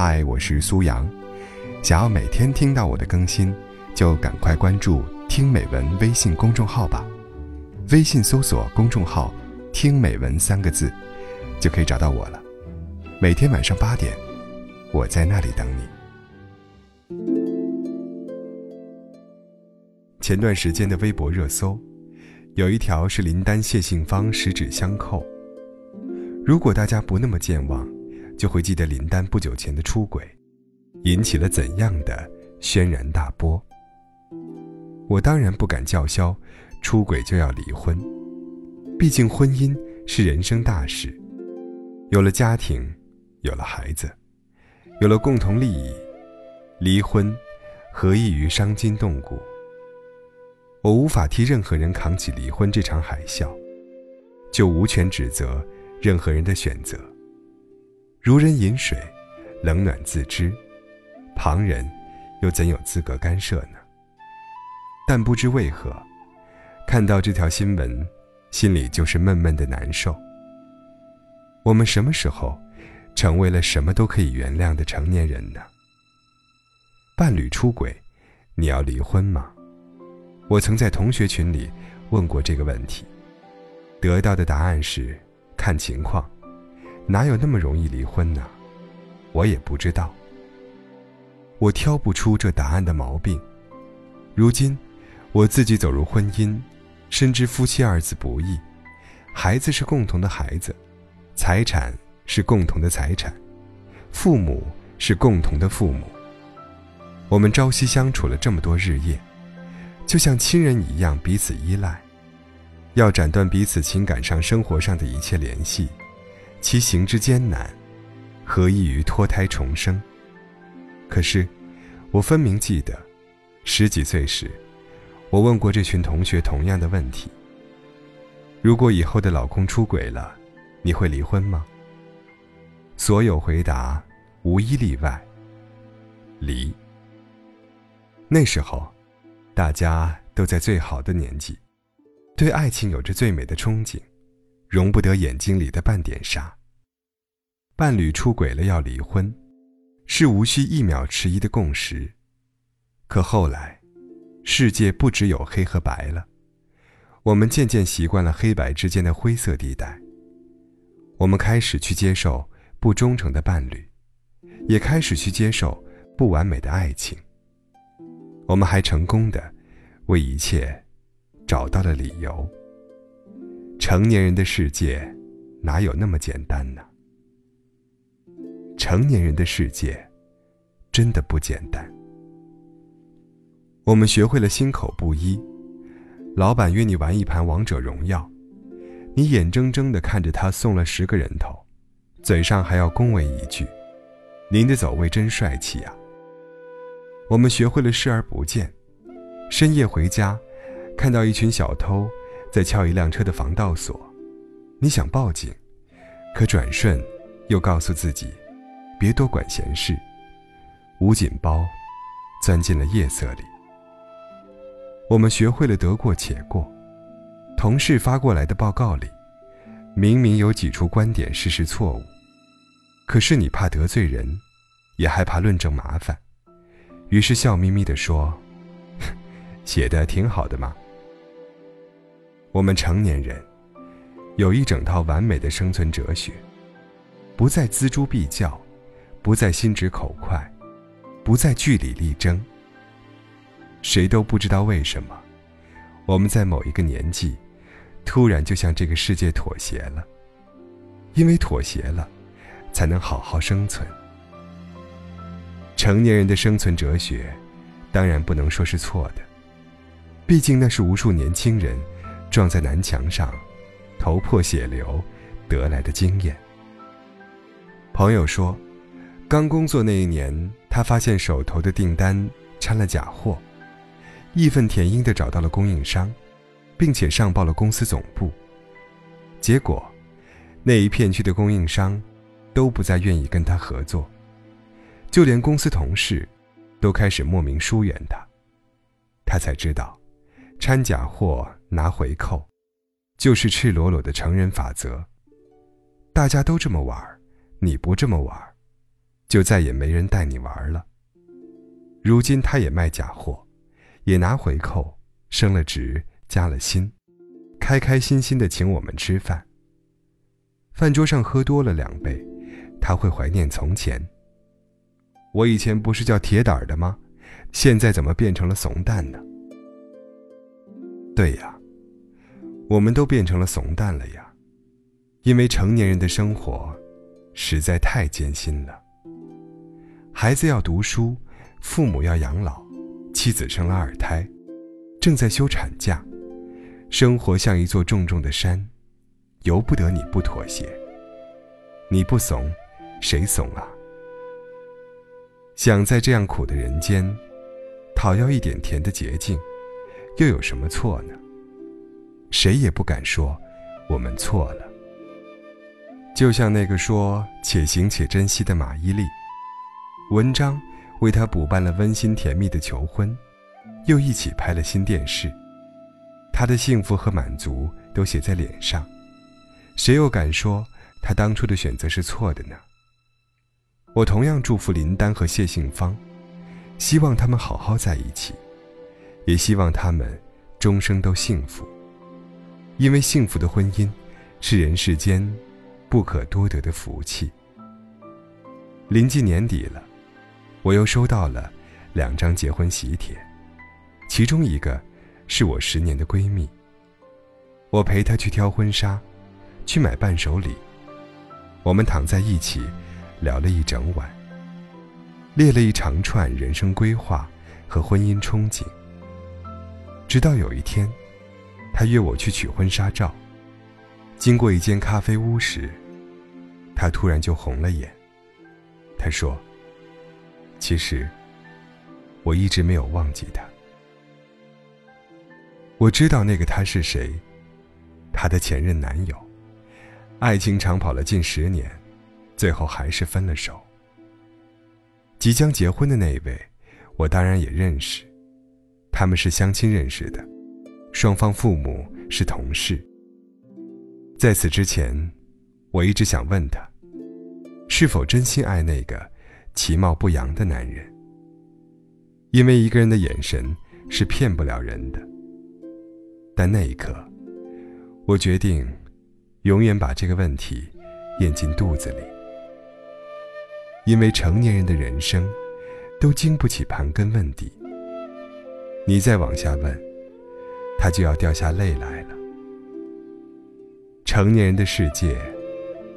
嗨，我是苏阳。想要每天听到我的更新，就赶快关注“听美文”微信公众号吧。微信搜索公众号“听美文”三个字，就可以找到我了。每天晚上八点，我在那里等你。前段时间的微博热搜，有一条是林丹谢杏芳十指相扣。如果大家不那么健忘。就会记得林丹不久前的出轨，引起了怎样的轩然大波。我当然不敢叫嚣，出轨就要离婚，毕竟婚姻是人生大事，有了家庭，有了孩子，有了共同利益，离婚何异于伤筋动骨？我无法替任何人扛起离婚这场海啸，就无权指责任何人的选择。如人饮水，冷暖自知，旁人又怎有资格干涉呢？但不知为何，看到这条新闻，心里就是闷闷的难受。我们什么时候成为了什么都可以原谅的成年人呢？伴侣出轨，你要离婚吗？我曾在同学群里问过这个问题，得到的答案是看情况。哪有那么容易离婚呢？我也不知道。我挑不出这答案的毛病。如今，我自己走入婚姻，深知夫妻二字不易，孩子是共同的孩子，财产是共同的财产，父母是共同的父母。我们朝夕相处了这么多日夜，就像亲人一样彼此依赖，要斩断彼此情感上、生活上的一切联系。其行之艰难，何异于脱胎重生？可是，我分明记得，十几岁时，我问过这群同学同样的问题：如果以后的老公出轨了，你会离婚吗？所有回答无一例外，离。那时候，大家都在最好的年纪，对爱情有着最美的憧憬。容不得眼睛里的半点沙。伴侣出轨了要离婚，是无需一秒迟疑的共识。可后来，世界不只有黑和白了，我们渐渐习惯了黑白之间的灰色地带。我们开始去接受不忠诚的伴侣，也开始去接受不完美的爱情。我们还成功的为一切找到了理由。成年人的世界，哪有那么简单呢？成年人的世界，真的不简单。我们学会了心口不一，老板约你玩一盘王者荣耀，你眼睁睁的看着他送了十个人头，嘴上还要恭维一句：“您的走位真帅气呀。”我们学会了视而不见，深夜回家，看到一群小偷。在撬一辆车的防盗锁，你想报警，可转瞬又告诉自己，别多管闲事。捂紧包，钻进了夜色里。我们学会了得过且过。同事发过来的报告里，明明有几处观点事实错误，可是你怕得罪人，也害怕论证麻烦，于是笑眯眯地说：“ 写的挺好的嘛。”我们成年人有一整套完美的生存哲学，不再锱铢必较，不再心直口快，不再据理力争。谁都不知道为什么，我们在某一个年纪，突然就向这个世界妥协了。因为妥协了，才能好好生存。成年人的生存哲学，当然不能说是错的，毕竟那是无数年轻人。撞在南墙上，头破血流得来的经验。朋友说，刚工作那一年，他发现手头的订单掺了假货，义愤填膺地找到了供应商，并且上报了公司总部。结果，那一片区的供应商都不再愿意跟他合作，就连公司同事都开始莫名疏远他。他才知道，掺假货。拿回扣，就是赤裸裸的成人法则。大家都这么玩你不这么玩就再也没人带你玩了。如今他也卖假货，也拿回扣，升了职，加了薪，开开心心的请我们吃饭。饭桌上喝多了两杯，他会怀念从前。我以前不是叫铁胆的吗？现在怎么变成了怂蛋呢？对呀，我们都变成了怂蛋了呀，因为成年人的生活实在太艰辛了。孩子要读书，父母要养老，妻子生了二胎，正在休产假，生活像一座重重的山，由不得你不妥协。你不怂，谁怂啊？想在这样苦的人间，讨要一点甜的捷径，又有什么错呢？谁也不敢说我们错了。就像那个说“且行且珍惜”的马伊琍，文章为他补办了温馨甜蜜的求婚，又一起拍了新电视，他的幸福和满足都写在脸上，谁又敢说他当初的选择是错的呢？我同样祝福林丹和谢杏芳，希望他们好好在一起，也希望他们终生都幸福。因为幸福的婚姻是人世间不可多得的福气。临近年底了，我又收到了两张结婚喜帖，其中一个是我十年的闺蜜。我陪她去挑婚纱，去买伴手礼，我们躺在一起。聊了一整晚，列了一长串人生规划和婚姻憧憬。直到有一天，他约我去取婚纱照。经过一间咖啡屋时，他突然就红了眼。他说：“其实，我一直没有忘记他。我知道那个他是谁，他的前任男友。爱情长跑了近十年。”最后还是分了手。即将结婚的那一位，我当然也认识，他们是相亲认识的，双方父母是同事。在此之前，我一直想问他，是否真心爱那个其貌不扬的男人？因为一个人的眼神是骗不了人的。但那一刻，我决定，永远把这个问题咽进肚子里。因为成年人的人生，都经不起盘根问底。你再往下问，他就要掉下泪来了。成年人的世界，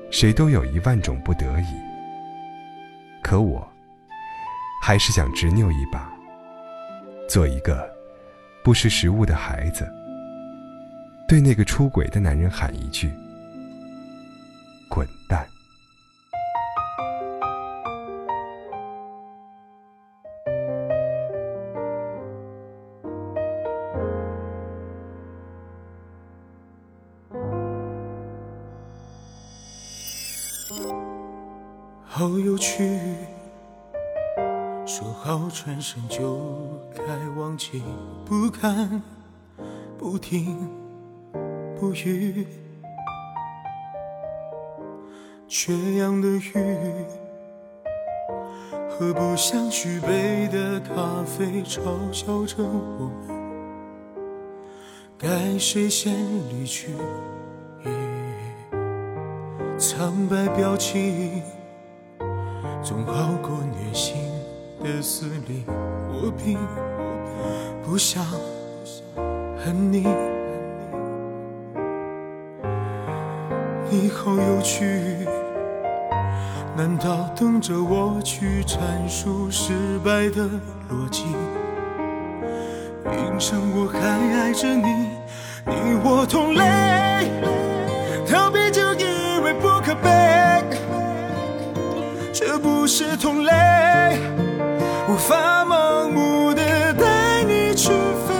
谁都有一万种不得已。可我，还是想执拗一把，做一个不识时务的孩子，对那个出轨的男人喊一句：“好有趣，说好转身就该忘记，不看，不听，不语，缺氧的鱼和不想续杯的咖啡嘲笑着我们，该谁先离去？苍白表情。总好过虐心的撕裂。我并不想恨你，你好有趣。难道等着我去阐述失败的逻辑？凭什么我还爱着你？你我同类，逃避就以为不可悲。这不是同类，无法盲目的带你去飞，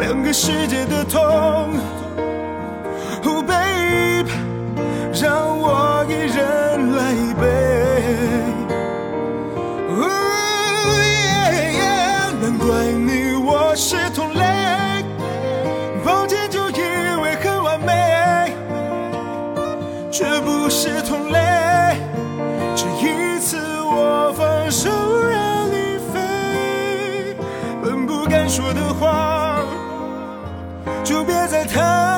两个世界的痛。这不是同类这一次我放手让你飞本不该说的话就别再谈